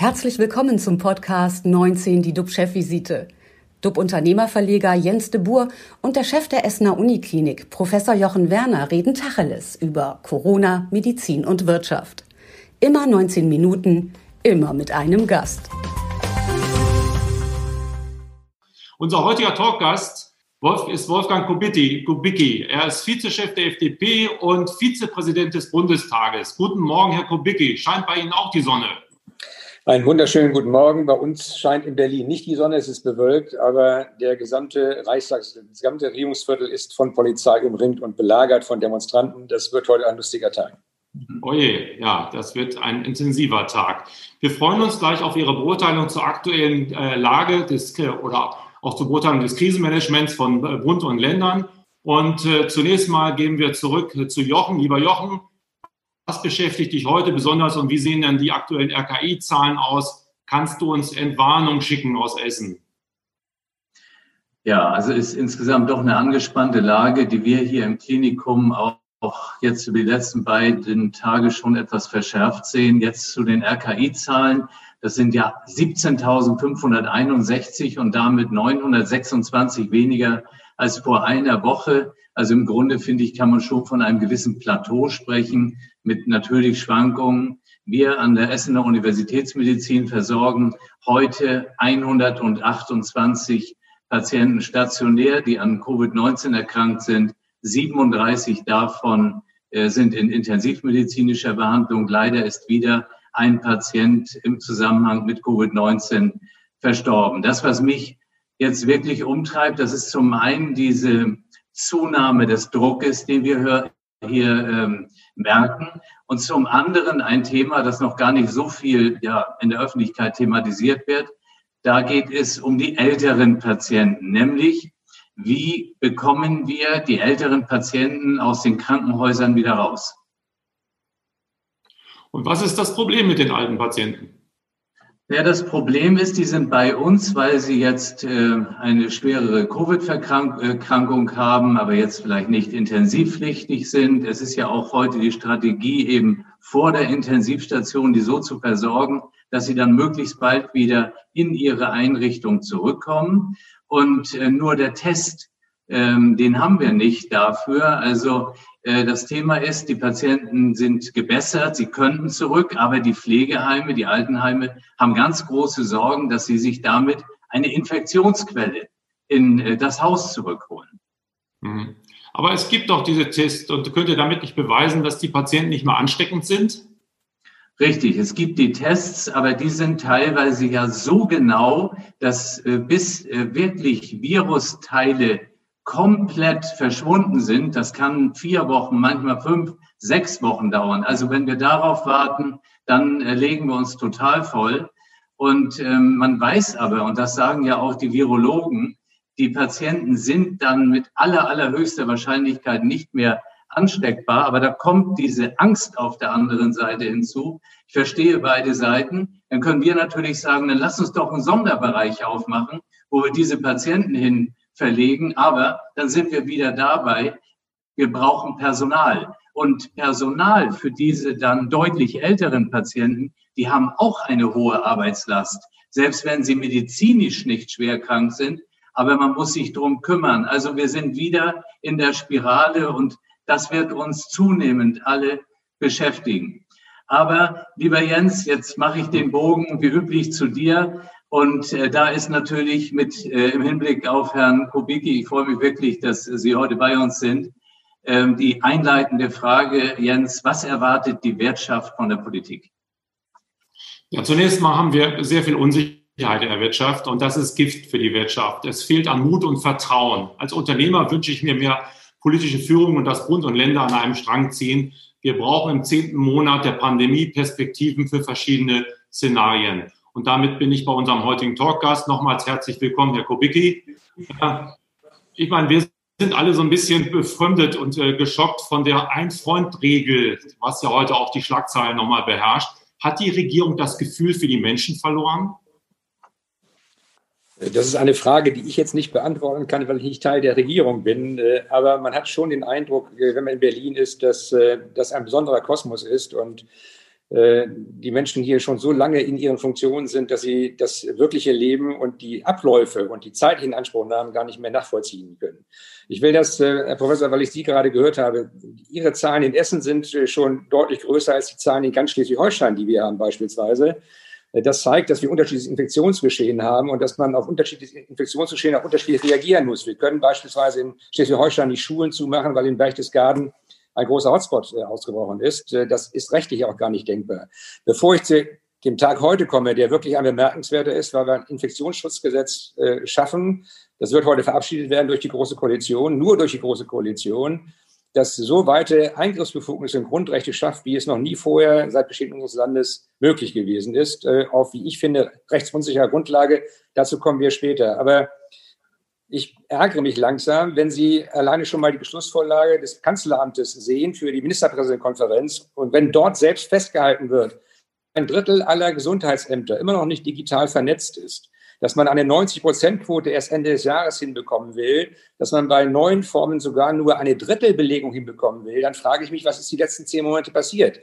Herzlich willkommen zum Podcast 19, die DUB-Chefvisite. DUB-Unternehmerverleger Jens de Boer und der Chef der Essener Uniklinik, Professor Jochen Werner, reden Tacheles über Corona, Medizin und Wirtschaft. Immer 19 Minuten, immer mit einem Gast. Unser heutiger Talkgast ist Wolfgang. Kubicki. Er ist Vizechef der FDP und Vizepräsident des Bundestages. Guten Morgen, Herr Kubicki. Scheint bei Ihnen auch die Sonne? Einen wunderschönen guten Morgen. Bei uns scheint in Berlin nicht die Sonne, es ist bewölkt, aber der gesamte Reichstag, das gesamte Regierungsviertel ist von Polizei umringt und belagert von Demonstranten. Das wird heute ein lustiger Tag. Oje, ja, das wird ein intensiver Tag. Wir freuen uns gleich auf Ihre Beurteilung zur aktuellen äh, Lage des äh, oder auch zur Beurteilung des Krisenmanagements von äh, Bund und Ländern. Und äh, zunächst mal gehen wir zurück äh, zu Jochen. Lieber Jochen, was beschäftigt dich heute besonders und wie sehen denn die aktuellen RKI-Zahlen aus? Kannst du uns Entwarnung schicken aus Essen? Ja, also ist insgesamt doch eine angespannte Lage, die wir hier im Klinikum auch, auch jetzt über die letzten beiden Tage schon etwas verschärft sehen. Jetzt zu den RKI-Zahlen. Das sind ja 17.561 und damit 926 weniger als vor einer Woche. Also im Grunde finde ich, kann man schon von einem gewissen Plateau sprechen mit natürlich Schwankungen. Wir an der Essener Universitätsmedizin versorgen heute 128 Patienten stationär, die an Covid-19 erkrankt sind. 37 davon äh, sind in intensivmedizinischer Behandlung. Leider ist wieder ein Patient im Zusammenhang mit Covid-19 verstorben. Das, was mich jetzt wirklich umtreibt, das ist zum einen diese Zunahme des Druckes, den wir hier ähm, merken. Und zum anderen ein Thema, das noch gar nicht so viel ja, in der Öffentlichkeit thematisiert wird. Da geht es um die älteren Patienten, nämlich wie bekommen wir die älteren Patienten aus den Krankenhäusern wieder raus? Und was ist das Problem mit den alten Patienten? Ja, das Problem ist, die sind bei uns, weil sie jetzt äh, eine schwerere Covid-Erkrankung haben, aber jetzt vielleicht nicht intensivpflichtig sind. Es ist ja auch heute die Strategie, eben vor der Intensivstation die so zu versorgen, dass sie dann möglichst bald wieder in ihre Einrichtung zurückkommen. Und äh, nur der Test, ähm, den haben wir nicht dafür. Also äh, das Thema ist, die Patienten sind gebessert, sie könnten zurück, aber die Pflegeheime, die Altenheime haben ganz große Sorgen, dass sie sich damit eine Infektionsquelle in äh, das Haus zurückholen. Mhm. Aber es gibt doch diese Tests und könnt ihr damit nicht beweisen, dass die Patienten nicht mehr ansteckend sind? Richtig, es gibt die Tests, aber die sind teilweise ja so genau, dass äh, bis wirklich Virusteile komplett verschwunden sind. Das kann vier Wochen, manchmal fünf, sechs Wochen dauern. Also wenn wir darauf warten, dann äh, legen wir uns total voll. Und ähm, man weiß aber, und das sagen ja auch die Virologen, die Patienten sind dann mit aller, allerhöchster Wahrscheinlichkeit nicht mehr ansteckbar. Aber da kommt diese Angst auf der anderen Seite hinzu. Ich verstehe beide Seiten. Dann können wir natürlich sagen, dann lass uns doch einen Sonderbereich aufmachen, wo wir diese Patienten hin verlegen. Aber dann sind wir wieder dabei, wir brauchen Personal. Und Personal für diese dann deutlich älteren Patienten, die haben auch eine hohe Arbeitslast, selbst wenn sie medizinisch nicht schwer krank sind. Aber man muss sich drum kümmern. Also wir sind wieder in der Spirale und das wird uns zunehmend alle beschäftigen. Aber lieber Jens, jetzt mache ich den Bogen wie üblich zu dir. Und äh, da ist natürlich mit äh, im Hinblick auf Herrn Kubicki, ich freue mich wirklich, dass Sie heute bei uns sind, ähm, die einleitende Frage, Jens, was erwartet die Wirtschaft von der Politik? Ja, zunächst mal haben wir sehr viel Unsicherheit in der Wirtschaft und das ist Gift für die Wirtschaft. Es fehlt an Mut und Vertrauen. Als Unternehmer wünsche ich mir mehr politische Führung und dass Bund und Länder an einem Strang ziehen. Wir brauchen im zehnten Monat der Pandemie Perspektiven für verschiedene Szenarien. Und damit bin ich bei unserem heutigen Talkgast. Nochmals herzlich willkommen, Herr Kubicki. Ich meine, wir sind alle so ein bisschen befremdet und äh, geschockt von der Ein-Freund-Regel, was ja heute auch die Schlagzeilen nochmal beherrscht. Hat die Regierung das Gefühl für die Menschen verloren? Das ist eine Frage, die ich jetzt nicht beantworten kann, weil ich nicht Teil der Regierung bin. Äh, aber man hat schon den Eindruck, äh, wenn man in Berlin ist, dass das ein besonderer Kosmos ist und die Menschen hier schon so lange in ihren Funktionen sind, dass sie das wirkliche Leben und die Abläufe und die Zeit in Anspruch nahmen, gar nicht mehr nachvollziehen können. Ich will das, äh, Herr Professor, weil ich Sie gerade gehört habe, Ihre Zahlen in Essen sind äh, schon deutlich größer als die Zahlen in ganz Schleswig-Holstein, die wir haben beispielsweise. Das zeigt, dass wir unterschiedliches Infektionsgeschehen haben und dass man auf unterschiedliche Infektionsgeschehen auch unterschiedlich reagieren muss. Wir können beispielsweise in Schleswig-Holstein die Schulen zumachen, weil in Berchtesgaden ein großer Hotspot äh, ausgebrochen ist. Äh, das ist rechtlich auch gar nicht denkbar. Bevor ich zu dem Tag heute komme, der wirklich ein bemerkenswerter ist, weil wir ein Infektionsschutzgesetz äh, schaffen. Das wird heute verabschiedet werden durch die Große Koalition, nur durch die Große Koalition, das so weite Eingriffsbefugnisse in Grundrechte schafft, wie es noch nie vorher seit Bestehen unseres Landes möglich gewesen ist, auf, wie ich finde, rechtsunsicherer Grundlage. Dazu kommen wir später. Aber ich ärgere mich langsam, wenn Sie alleine schon mal die Beschlussvorlage des Kanzleramtes sehen für die Ministerpräsidentenkonferenz und wenn dort selbst festgehalten wird, ein Drittel aller Gesundheitsämter immer noch nicht digital vernetzt ist, dass man eine 90-Prozent-Quote erst Ende des Jahres hinbekommen will, dass man bei neuen Formen sogar nur eine Drittelbelegung hinbekommen will, dann frage ich mich, was ist die letzten zehn Monate passiert?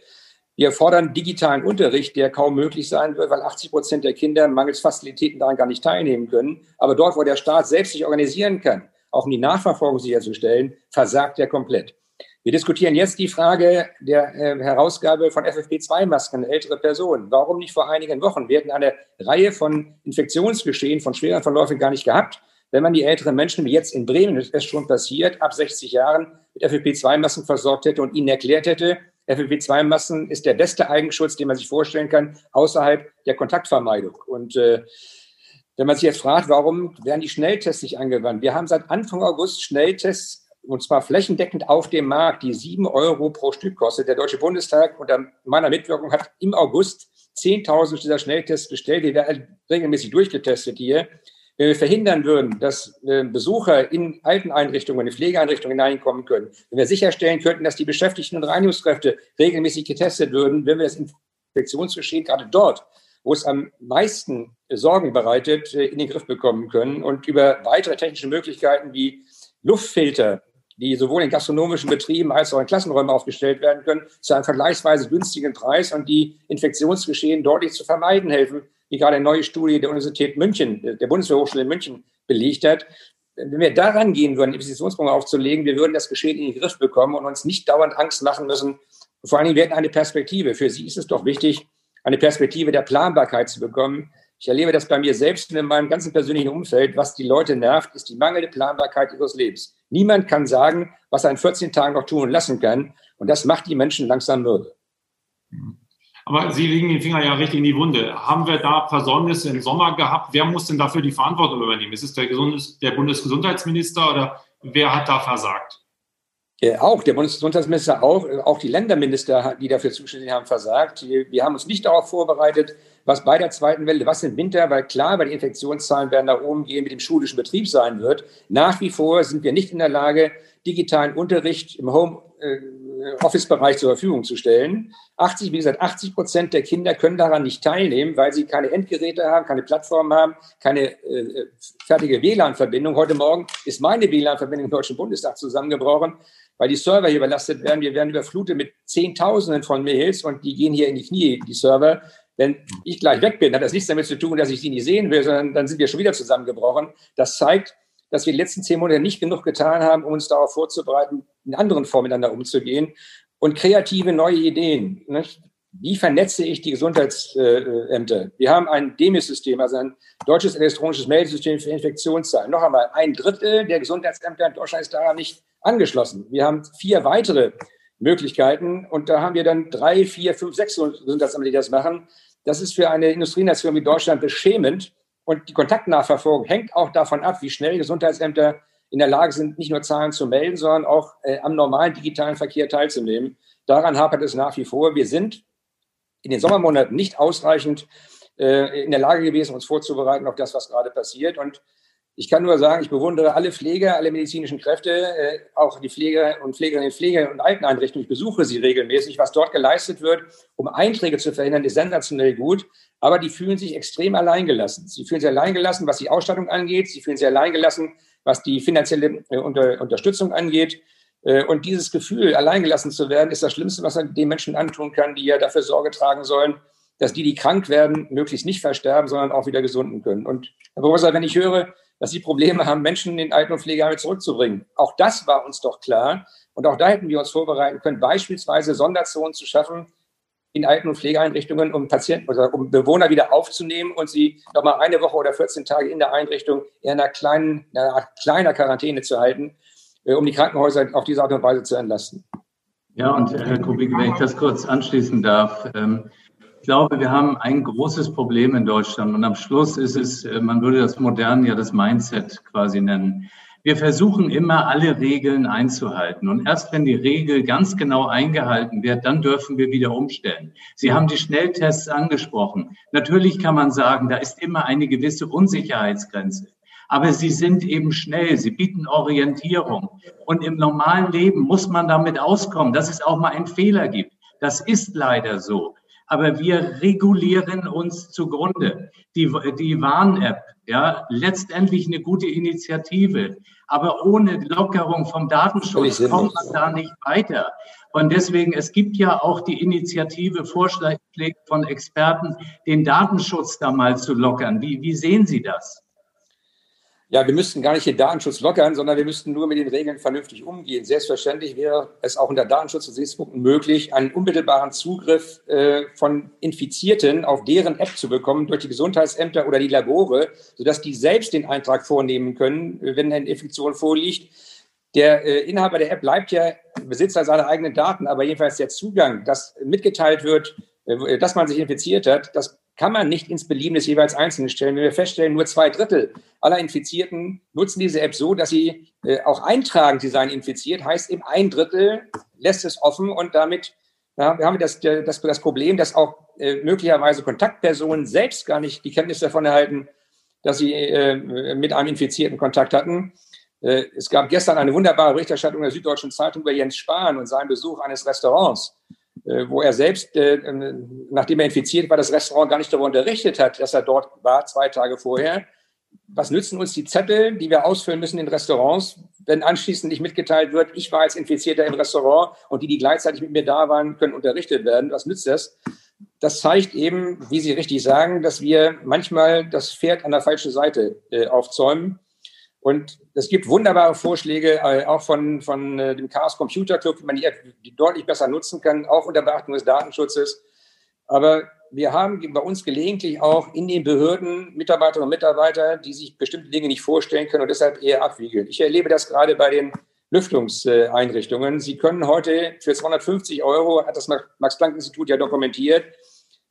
Wir fordern digitalen Unterricht, der kaum möglich sein wird, weil 80 Prozent der Kinder mangels Facilitäten daran gar nicht teilnehmen können. Aber dort, wo der Staat selbst sich organisieren kann, auch um die Nachverfolgung sicherzustellen, versagt er komplett. Wir diskutieren jetzt die Frage der äh, Herausgabe von FFP2-Masken an ältere Personen. Warum nicht vor einigen Wochen? Wir hätten eine Reihe von Infektionsgeschehen, von schweren Verläufen gar nicht gehabt, wenn man die älteren Menschen, wie jetzt in Bremen ist es schon passiert, ab 60 Jahren mit FFP2-Masken versorgt hätte und ihnen erklärt hätte, FFP2-Massen ist der beste Eigenschutz, den man sich vorstellen kann, außerhalb der Kontaktvermeidung. Und äh, wenn man sich jetzt fragt, warum werden die Schnelltests nicht angewandt? Wir haben seit Anfang August Schnelltests, und zwar flächendeckend auf dem Markt, die sieben Euro pro Stück kostet. Der Deutsche Bundestag unter meiner Mitwirkung hat im August 10.000 dieser Schnelltests bestellt. Die werden regelmäßig durchgetestet hier. Wenn wir verhindern würden, dass äh, Besucher in Alteneinrichtungen, in Pflegeeinrichtungen hineinkommen können, wenn wir sicherstellen könnten, dass die Beschäftigten und Reinigungskräfte regelmäßig getestet würden, wenn wir das Infektionsgeschehen gerade dort, wo es am meisten Sorgen bereitet, äh, in den Griff bekommen können und über weitere technische Möglichkeiten wie Luftfilter, die sowohl in gastronomischen Betrieben als auch in Klassenräumen aufgestellt werden können, zu einem vergleichsweise günstigen Preis und die Infektionsgeschehen deutlich zu vermeiden helfen, wie gerade eine neue Studie der Universität München, der Bundeswehrhochschule in München belegt hat. Wenn wir daran gehen würden, Investitionsprogramm aufzulegen, wir würden das Geschehen in den Griff bekommen und uns nicht dauernd Angst machen müssen. Vor allen Dingen, wir hätten eine Perspektive. Für Sie ist es doch wichtig, eine Perspektive der Planbarkeit zu bekommen. Ich erlebe das bei mir selbst und in meinem ganzen persönlichen Umfeld. Was die Leute nervt, ist die mangelnde Planbarkeit ihres Lebens. Niemand kann sagen, was er in 14 Tagen noch tun und lassen kann. Und das macht die Menschen langsam mürbe. Aber Sie legen den Finger ja richtig in die Wunde. Haben wir da Versäumnisse im Sommer gehabt? Wer muss denn dafür die Verantwortung übernehmen? Ist es der, Gesundes der Bundesgesundheitsminister oder wer hat da versagt? Ja, auch der Bundesgesundheitsminister, auch, auch die Länderminister, die dafür zuständig haben, versagt. Wir haben uns nicht darauf vorbereitet, was bei der zweiten Welle, was im Winter, weil klar, weil die Infektionszahlen werden nach oben gehen, mit dem schulischen Betrieb sein wird. Nach wie vor sind wir nicht in der Lage, digitalen Unterricht im Home-Office-Bereich zur Verfügung zu stellen. 80, wie gesagt, 80 Prozent der Kinder können daran nicht teilnehmen, weil sie keine Endgeräte haben, keine Plattform haben, keine äh, fertige WLAN-Verbindung. Heute Morgen ist meine WLAN-Verbindung im Deutschen Bundestag zusammengebrochen, weil die Server hier überlastet werden. Wir werden überflutet mit Zehntausenden von Mails und die gehen hier in die Knie, die Server. Wenn ich gleich weg bin, hat das nichts damit zu tun, dass ich sie nicht sehen will, sondern dann sind wir schon wieder zusammengebrochen. Das zeigt, dass wir die letzten zehn Monate nicht genug getan haben, um uns darauf vorzubereiten, in anderen Formen miteinander umzugehen. Und kreative neue Ideen. Nicht? Wie vernetze ich die Gesundheitsämter? Wir haben ein DEMIS-System, also ein deutsches elektronisches Meldesystem für Infektionszahlen. Noch einmal, ein Drittel der Gesundheitsämter in Deutschland ist daran nicht angeschlossen. Wir haben vier weitere Möglichkeiten und da haben wir dann drei, vier, fünf, sechs Gesundheitsämter, die das machen. Das ist für eine Industrienation wie Deutschland beschämend. Und die Kontaktnachverfolgung hängt auch davon ab, wie schnell Gesundheitsämter in der Lage sind, nicht nur Zahlen zu melden, sondern auch äh, am normalen digitalen Verkehr teilzunehmen. Daran hapert es nach wie vor. Wir sind in den Sommermonaten nicht ausreichend äh, in der Lage gewesen, uns vorzubereiten auf das, was gerade passiert. Und ich kann nur sagen, ich bewundere alle Pfleger, alle medizinischen Kräfte, äh, auch die Pfleger und Pflegerinnen, Pfleger und Alteneinrichtungen. Ich besuche sie regelmäßig. Was dort geleistet wird, um Einträge zu verhindern, ist sensationell gut. Aber die fühlen sich extrem alleingelassen. Sie fühlen sich alleingelassen, was die Ausstattung angeht. Sie fühlen sich alleingelassen, was die finanzielle äh, Unter Unterstützung angeht. Äh, und dieses Gefühl, alleingelassen zu werden, ist das Schlimmste, was man den Menschen antun kann, die ja dafür Sorge tragen sollen, dass die, die krank werden, möglichst nicht versterben, sondern auch wieder gesunden können. Und Herr Professor, wenn ich höre, dass Sie Probleme haben, Menschen in Alten- und Pflegeheime zurückzubringen, auch das war uns doch klar. Und auch da hätten wir uns vorbereiten können, beispielsweise Sonderzonen zu schaffen in Alten- und Pflegeeinrichtungen, um Patienten oder um Bewohner wieder aufzunehmen und sie nochmal eine Woche oder 14 Tage in der Einrichtung in einer kleinen, einer Art kleiner Quarantäne zu halten, äh, um die Krankenhäuser auf diese Art und Weise zu entlasten. Ja, und Herr Kubik, wenn ich das kurz anschließen darf. Ähm, glaube, wir haben ein großes Problem in Deutschland und am Schluss ist es, äh, man würde das modern ja das Mindset quasi nennen. Wir versuchen immer, alle Regeln einzuhalten. Und erst wenn die Regel ganz genau eingehalten wird, dann dürfen wir wieder umstellen. Sie haben die Schnelltests angesprochen. Natürlich kann man sagen, da ist immer eine gewisse Unsicherheitsgrenze aber sie sind eben schnell, sie bieten Orientierung. Und im normalen Leben muss man damit auskommen, dass es auch mal einen Fehler gibt. Das ist leider so. Aber wir regulieren uns zugrunde. Die, die Warn-App, ja, letztendlich eine gute Initiative. Aber ohne Lockerung vom Datenschutz kommt man da nicht weiter. Und deswegen, es gibt ja auch die Initiative, Vorschläge von Experten, den Datenschutz da mal zu lockern. Wie, wie sehen Sie das? Ja, wir müssten gar nicht den Datenschutz lockern, sondern wir müssten nur mit den Regeln vernünftig umgehen. Selbstverständlich wäre es auch unter Datenschutzgesichtspunkten möglich, einen unmittelbaren Zugriff äh, von Infizierten auf deren App zu bekommen durch die Gesundheitsämter oder die Labore, sodass die selbst den Eintrag vornehmen können, wenn eine Infektion vorliegt. Der äh, Inhaber der App bleibt ja Besitzer seiner eigenen Daten, aber jedenfalls der Zugang, dass mitgeteilt wird, äh, dass man sich infiziert hat, das kann man nicht ins Belieben des jeweils Einzelnen stellen. Wenn wir feststellen, nur zwei Drittel aller Infizierten nutzen diese App so, dass sie äh, auch eintragen, sie seien infiziert, heißt eben ein Drittel lässt es offen und damit ja, wir haben das, das, das Problem, dass auch äh, möglicherweise Kontaktpersonen selbst gar nicht die Kenntnis davon erhalten, dass sie äh, mit einem Infizierten Kontakt hatten. Äh, es gab gestern eine wunderbare Berichterstattung der Süddeutschen Zeitung über Jens Spahn und seinen Besuch eines Restaurants. Äh, wo er selbst, äh, ähm, nachdem er infiziert war, das Restaurant gar nicht darüber unterrichtet hat, dass er dort war, zwei Tage vorher. Was nützen uns die Zettel, die wir ausfüllen müssen in Restaurants, wenn anschließend nicht mitgeteilt wird, ich war als Infizierter im Restaurant und die, die gleichzeitig mit mir da waren, können unterrichtet werden. Was nützt das? Das zeigt eben, wie Sie richtig sagen, dass wir manchmal das Pferd an der falschen Seite äh, aufzäumen und es gibt wunderbare Vorschläge, äh, auch von, von äh, dem Chaos Computer Club, wie man die, die deutlich besser nutzen kann, auch unter Beachtung des Datenschutzes. Aber wir haben bei uns gelegentlich auch in den Behörden Mitarbeiterinnen und Mitarbeiter, die sich bestimmte Dinge nicht vorstellen können und deshalb eher abwiegeln. Ich erlebe das gerade bei den Lüftungseinrichtungen. Sie können heute für 250 Euro, hat das Max-Planck-Institut ja dokumentiert,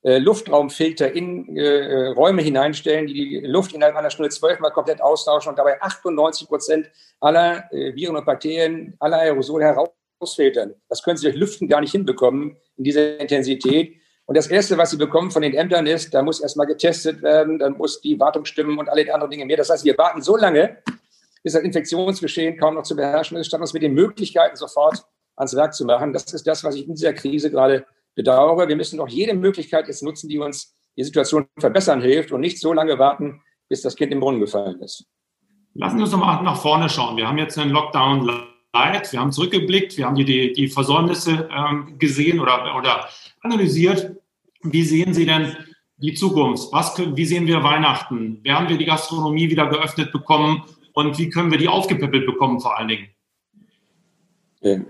äh, Luftraumfilter in äh, Räume hineinstellen, die die Luft innerhalb einer Stunde zwölfmal komplett austauschen und dabei 98 Prozent aller äh, Viren und Bakterien, aller Aerosole herausfiltern. Das können Sie durch Lüften gar nicht hinbekommen in dieser Intensität. Und das Erste, was Sie bekommen von den Ämtern ist, da muss erstmal getestet werden, dann muss die Wartung stimmen und alle anderen Dinge mehr. Das heißt, wir warten so lange, bis das Infektionsgeschehen kaum noch zu beherrschen ist, statt uns mit den Möglichkeiten sofort ans Werk zu machen. Das ist das, was ich in dieser Krise gerade bedauere. Wir müssen doch jede Möglichkeit jetzt nutzen, die uns die Situation verbessern hilft und nicht so lange warten, bis das Kind im Brunnen gefallen ist. Lassen Sie uns nochmal nach vorne schauen. Wir haben jetzt einen Lockdown Light, wir haben zurückgeblickt, wir haben die, die Versäumnisse ähm, gesehen oder, oder analysiert. Wie sehen Sie denn die Zukunft? Was, wie sehen wir Weihnachten? Werden wir die Gastronomie wieder geöffnet bekommen? Und wie können wir die aufgepäppelt bekommen vor allen Dingen? Ähm,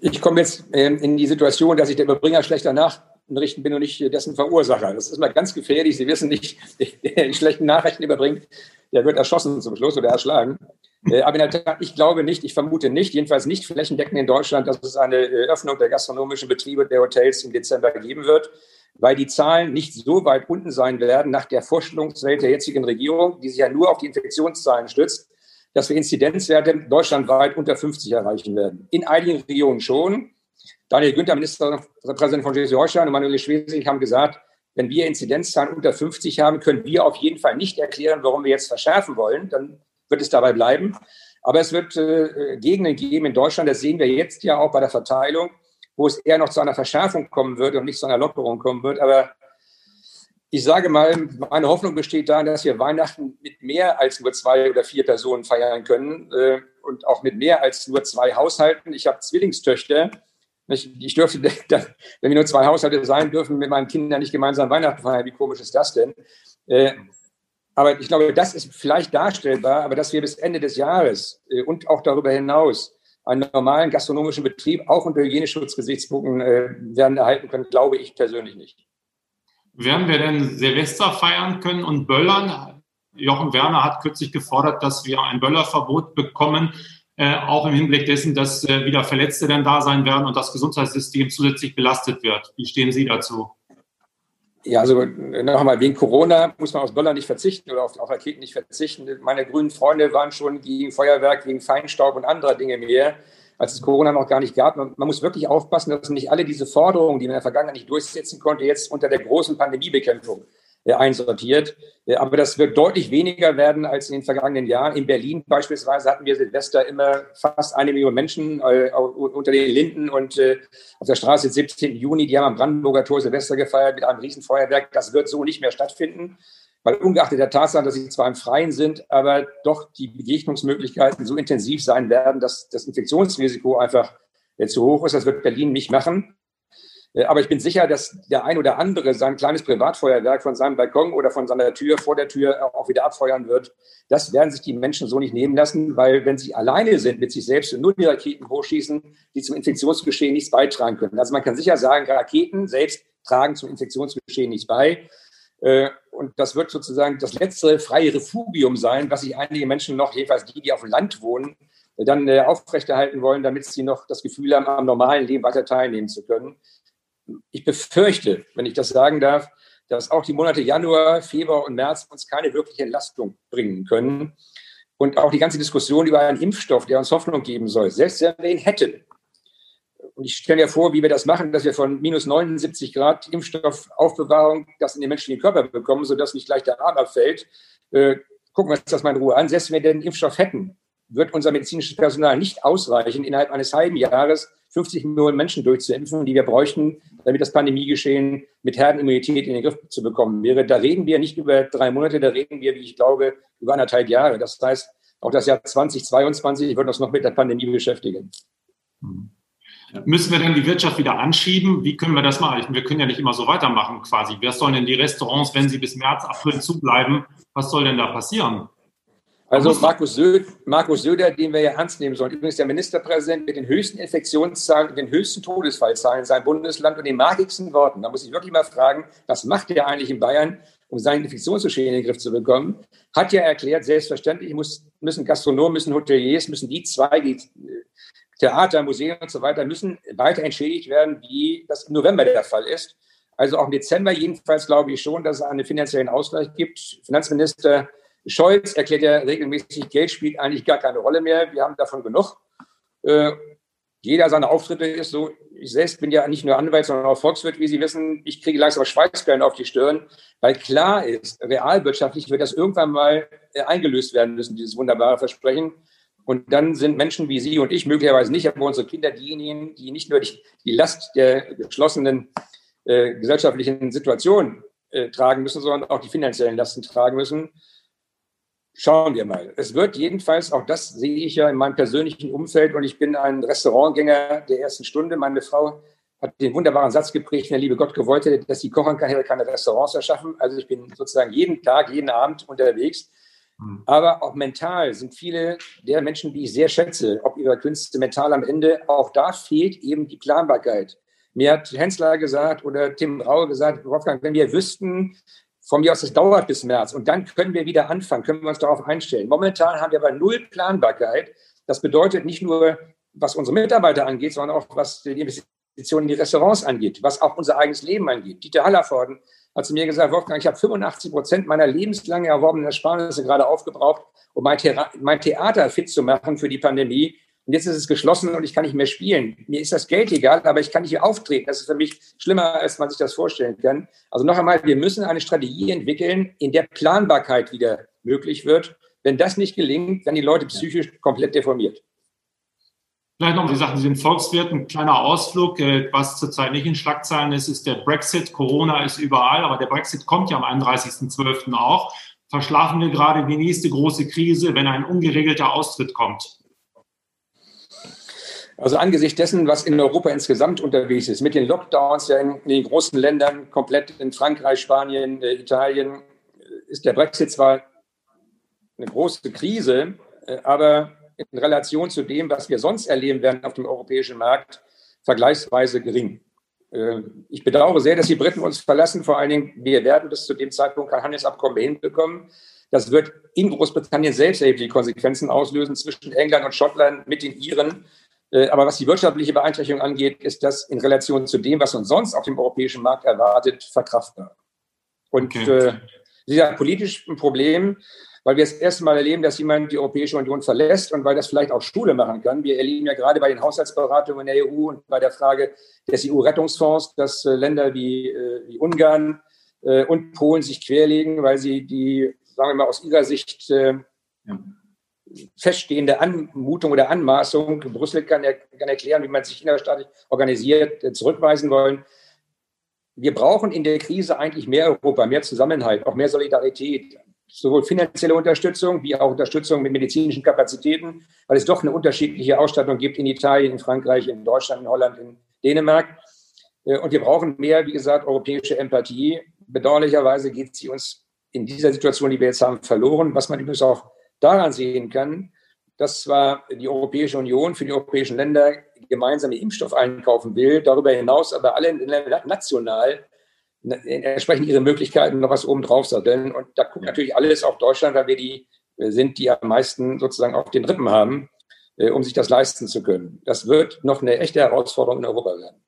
ich komme jetzt ähm, in die Situation, dass ich der Überbringer schlechter Nachrichten bin und nicht dessen Verursacher. Das ist mal ganz gefährlich. Sie wissen nicht, der schlechten Nachrichten überbringt, der wird erschossen zum Schluss oder erschlagen. Äh, aber in der Tat, ich glaube nicht, ich vermute nicht, jedenfalls nicht flächendeckend in Deutschland, dass es eine äh, Öffnung der gastronomischen Betriebe der Hotels im Dezember geben wird, weil die Zahlen nicht so weit unten sein werden nach der Vorstellungswelt der jetzigen Regierung, die sich ja nur auf die Infektionszahlen stützt dass wir Inzidenzwerte deutschlandweit unter 50 erreichen werden. In einigen Regionen schon. Daniel Günther, Ministerpräsident von Schleswig-Holstein und Manuel Schwesig haben gesagt, wenn wir Inzidenzzahlen unter 50 haben, können wir auf jeden Fall nicht erklären, warum wir jetzt verschärfen wollen. Dann wird es dabei bleiben. Aber es wird äh, Gegenden geben in Deutschland, das sehen wir jetzt ja auch bei der Verteilung, wo es eher noch zu einer Verschärfung kommen wird und nicht zu einer Lockerung kommen wird. Aber ich sage mal, meine Hoffnung besteht darin, dass wir Weihnachten mit mehr als nur zwei oder vier Personen feiern können äh, und auch mit mehr als nur zwei Haushalten. Ich habe Zwillingstöchter. Ich dürfte, wenn wir nur zwei Haushalte sein dürfen, mit meinen Kindern nicht gemeinsam Weihnachten feiern. Wie komisch ist das denn? Äh, aber ich glaube, das ist vielleicht darstellbar, aber dass wir bis Ende des Jahres äh, und auch darüber hinaus einen normalen gastronomischen Betrieb auch unter Hygieneschutzgesichtspunkten werden erhalten können, glaube ich persönlich nicht. Werden wir denn Silvester feiern können und böllern? Jochen Werner hat kürzlich gefordert, dass wir ein Böllerverbot bekommen, äh, auch im Hinblick dessen, dass äh, wieder Verletzte dann da sein werden und das Gesundheitssystem zusätzlich belastet wird. Wie stehen Sie dazu? Ja, also noch einmal, wegen Corona muss man auf Böller nicht verzichten oder auf, auf Raketen nicht verzichten. Meine grünen Freunde waren schon gegen Feuerwerk, gegen Feinstaub und andere Dinge mehr als es Corona noch gar nicht gab. Man, man muss wirklich aufpassen, dass nicht alle diese Forderungen, die man in der Vergangenheit nicht durchsetzen konnte, jetzt unter der großen Pandemiebekämpfung äh, einsortiert. Äh, aber das wird deutlich weniger werden als in den vergangenen Jahren. In Berlin beispielsweise hatten wir Silvester immer fast eine Million Menschen äh, unter den Linden und auf der Straße 17. Juni, die haben am Brandenburger Tor Silvester gefeiert mit einem Riesenfeuerwerk. Das wird so nicht mehr stattfinden weil ungeachtet der Tatsache, dass sie zwar im Freien sind, aber doch die Begegnungsmöglichkeiten so intensiv sein werden, dass das Infektionsrisiko einfach zu hoch ist. Das wird Berlin nicht machen. Äh, aber ich bin sicher, dass der ein oder andere sein kleines Privatfeuerwerk von seinem Balkon oder von seiner Tür vor der Tür auch wieder abfeuern wird. Das werden sich die Menschen so nicht nehmen lassen, weil wenn sie alleine sind mit sich selbst und nur die Raketen hochschießen, die zum Infektionsgeschehen nichts beitragen können. Also man kann sicher sagen, Raketen selbst tragen zum Infektionsgeschehen nichts bei. Äh, und das wird sozusagen das letzte freie Refugium sein, was sich einige Menschen noch, jedenfalls die, die auf dem Land wohnen, dann äh, aufrechterhalten wollen, damit sie noch das Gefühl haben, am normalen Leben weiter teilnehmen zu können. Ich befürchte, wenn ich das sagen darf, dass auch die Monate Januar, Februar und März uns keine wirkliche Entlastung bringen können. Und auch die ganze Diskussion über einen Impfstoff, der uns Hoffnung geben soll, selbst wenn wir ihn hätten, und ich stelle mir vor, wie wir das machen, dass wir von minus 79 Grad Impfstoffaufbewahrung das in den menschlichen Körper bekommen, sodass nicht gleich der Arm abfällt. Äh, gucken wir uns das mal in Ruhe an. Selbst wenn wir den Impfstoff hätten, wird unser medizinisches Personal nicht ausreichen, innerhalb eines halben Jahres 50 Millionen Menschen durchzuimpfen, die wir bräuchten, damit das Pandemiegeschehen mit Herdenimmunität in den Griff zu bekommen wäre. Da reden wir nicht über drei Monate, da reden wir, wie ich glaube, über anderthalb Jahre. Das heißt, auch das Jahr 2022 wird uns noch mit der Pandemie beschäftigen. Mhm. Müssen wir denn die Wirtschaft wieder anschieben? Wie können wir das machen? Wir können ja nicht immer so weitermachen quasi. Was sollen denn die Restaurants, wenn sie bis März, April zubleiben, was soll denn da passieren? Also Markus Söder, Markus Söder, den wir ja ernst nehmen sollen, übrigens der Ministerpräsident mit den höchsten Infektionszahlen und den höchsten Todesfallzahlen in seinem Bundesland und den magigsten Worten. Da muss ich wirklich mal fragen, was macht er eigentlich in Bayern, um seinen Infektionsgeschehen in den Griff zu bekommen? Hat ja erklärt, selbstverständlich muss, müssen Gastronomen, müssen Hoteliers, müssen die zwei, die Theater, Museen und so weiter müssen weiter entschädigt werden, wie das im November der Fall ist. Also auch im Dezember jedenfalls glaube ich schon, dass es einen finanziellen Ausgleich gibt. Finanzminister Scholz erklärt ja regelmäßig, Geld spielt eigentlich gar keine Rolle mehr. Wir haben davon genug. Äh, jeder seiner Auftritte ist so. Ich selbst bin ja nicht nur Anwalt, sondern auch Volkswirt, wie Sie wissen. Ich kriege langsam Schweißperlen auf die Stirn, weil klar ist, realwirtschaftlich wird das irgendwann mal äh, eingelöst werden müssen, dieses wunderbare Versprechen. Und dann sind Menschen wie Sie und ich möglicherweise nicht, aber unsere Kinder diejenigen, die nicht nur die, die Last der geschlossenen äh, gesellschaftlichen Situation äh, tragen müssen, sondern auch die finanziellen Lasten tragen müssen. Schauen wir mal. Es wird jedenfalls, auch das sehe ich ja in meinem persönlichen Umfeld und ich bin ein Restaurantgänger der ersten Stunde. Meine Frau hat den wunderbaren Satz geprägt, der liebe Gott gewollt hätte, dass kann, hätte keine Restaurants erschaffen. Also ich bin sozusagen jeden Tag, jeden Abend unterwegs. Aber auch mental sind viele der Menschen, die ich sehr schätze, ob ihrer Künste mental am Ende, auch da fehlt eben die Planbarkeit. Mir hat Hensler gesagt oder Tim Raue gesagt, Wolfgang, wenn wir wüssten, von mir aus, es dauert bis März und dann können wir wieder anfangen, können wir uns darauf einstellen. Momentan haben wir aber null Planbarkeit. Das bedeutet nicht nur, was unsere Mitarbeiter angeht, sondern auch, was die Investitionen in die Restaurants angeht, was auch unser eigenes Leben angeht. Dieter Hallervorden hat zu mir gesagt, Wolfgang, ich habe 85 Prozent meiner lebenslang erworbenen Ersparnisse gerade aufgebraucht, um mein, Thera mein Theater fit zu machen für die Pandemie. Und jetzt ist es geschlossen und ich kann nicht mehr spielen. Mir ist das Geld egal, aber ich kann nicht mehr auftreten. Das ist für mich schlimmer, als man sich das vorstellen kann. Also noch einmal, wir müssen eine Strategie entwickeln, in der Planbarkeit wieder möglich wird. Wenn das nicht gelingt, werden die Leute psychisch komplett deformiert. Vielleicht noch, Sie sagten, Sie sind Volkswirt, ein kleiner Ausflug. Äh, was zurzeit nicht in Schlagzeilen ist, ist der Brexit. Corona ist überall, aber der Brexit kommt ja am 31.12. auch. Verschlafen wir gerade die nächste große Krise, wenn ein ungeregelter Austritt kommt? Also angesichts dessen, was in Europa insgesamt unterwegs ist, mit den Lockdowns ja in, den großen Ländern, komplett in Frankreich, Spanien, äh, Italien, ist der Brexit zwar eine große Krise, äh, aber in Relation zu dem, was wir sonst erleben werden auf dem europäischen Markt, vergleichsweise gering. Äh, ich bedauere sehr, dass die Briten uns verlassen. Vor allen Dingen, wir werden bis zu dem Zeitpunkt kein Handelsabkommen hinbekommen. Das wird in Großbritannien selbst erhebliche Konsequenzen auslösen zwischen England und Schottland mit den Iren. Äh, aber was die wirtschaftliche Beeinträchtigung angeht, ist das in Relation zu dem, was uns sonst auf dem europäischen Markt erwartet, verkraftbar. Und okay. äh, dieser politisch ein Problem, weil wir das erste Mal erleben, dass jemand die Europäische Union verlässt und weil das vielleicht auch Schule machen kann. Wir erleben ja gerade bei den Haushaltsberatungen in der EU und bei der Frage des EU-Rettungsfonds, dass äh, Länder wie, äh, wie Ungarn äh, und Polen sich querlegen, weil sie die, sagen wir mal, aus ihrer Sicht ja feststehende Anmutung oder Anmaßung, Brüssel kann, kann erklären, wie man sich innerstaatlich organisiert, zurückweisen wollen. Wir brauchen in der Krise eigentlich mehr Europa, mehr Zusammenhalt, auch mehr Solidarität, sowohl finanzielle Unterstützung wie auch Unterstützung mit medizinischen Kapazitäten, weil es doch eine unterschiedliche Ausstattung gibt in Italien, in Frankreich, in Deutschland, in Holland, in Dänemark. Äh, und wir brauchen mehr, wie gesagt, europäische Empathie. Bedauerlicherweise geht sie uns in dieser Situation, die wir jetzt haben, verloren, was man übrigens auch daran sehen kann, dass zwar die Europäische Union für die europäischen Länder gemeinsame Impfstoff einkaufen will, darüber hinaus aber alle national entsprechend ihre Möglichkeiten noch was oben drauf satteln. Und da guckt natürlich alles auf Deutschland, weil wir die sind, die am meisten sozusagen auf den Rippen haben, äh, um sich das leisten zu können. Das wird noch eine echte Herausforderung in Europa werden.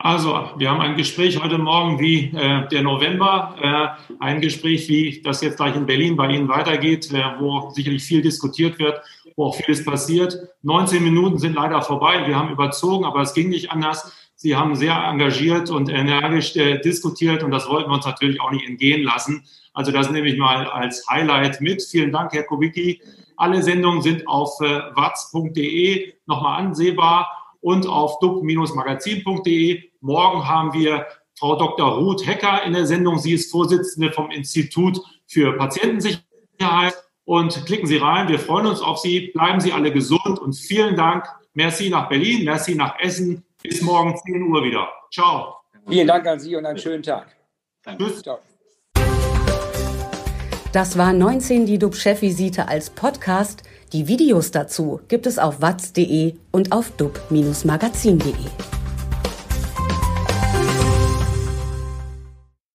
Also, wir haben ein Gespräch heute Morgen wie äh, der November, äh, ein Gespräch, wie das jetzt gleich in Berlin bei Ihnen weitergeht, äh, wo sicherlich viel diskutiert wird, wo auch vieles passiert. 19 Minuten sind leider vorbei. Wir haben überzogen, aber es ging nicht anders. Sie haben sehr engagiert und energisch äh, diskutiert und das wollten wir uns natürlich auch nicht entgehen lassen. Also das nehme ich mal als Highlight mit. Vielen Dank, Herr Kubicki. Alle Sendungen sind auf äh, watz.de nochmal ansehbar und auf dub-magazin.de. Morgen haben wir Frau Dr. Ruth Hecker in der Sendung. Sie ist Vorsitzende vom Institut für Patientensicherheit. Und klicken Sie rein. Wir freuen uns auf Sie. Bleiben Sie alle gesund und vielen Dank. Merci nach Berlin, merci nach Essen. Bis morgen 10 Uhr wieder. Ciao. Vielen Dank an Sie und einen schönen Tag. Tschüss. Ciao. Das war 19 die DUB-Chefvisite als Podcast. Die Videos dazu gibt es auf watz.de und auf dub-magazin.de.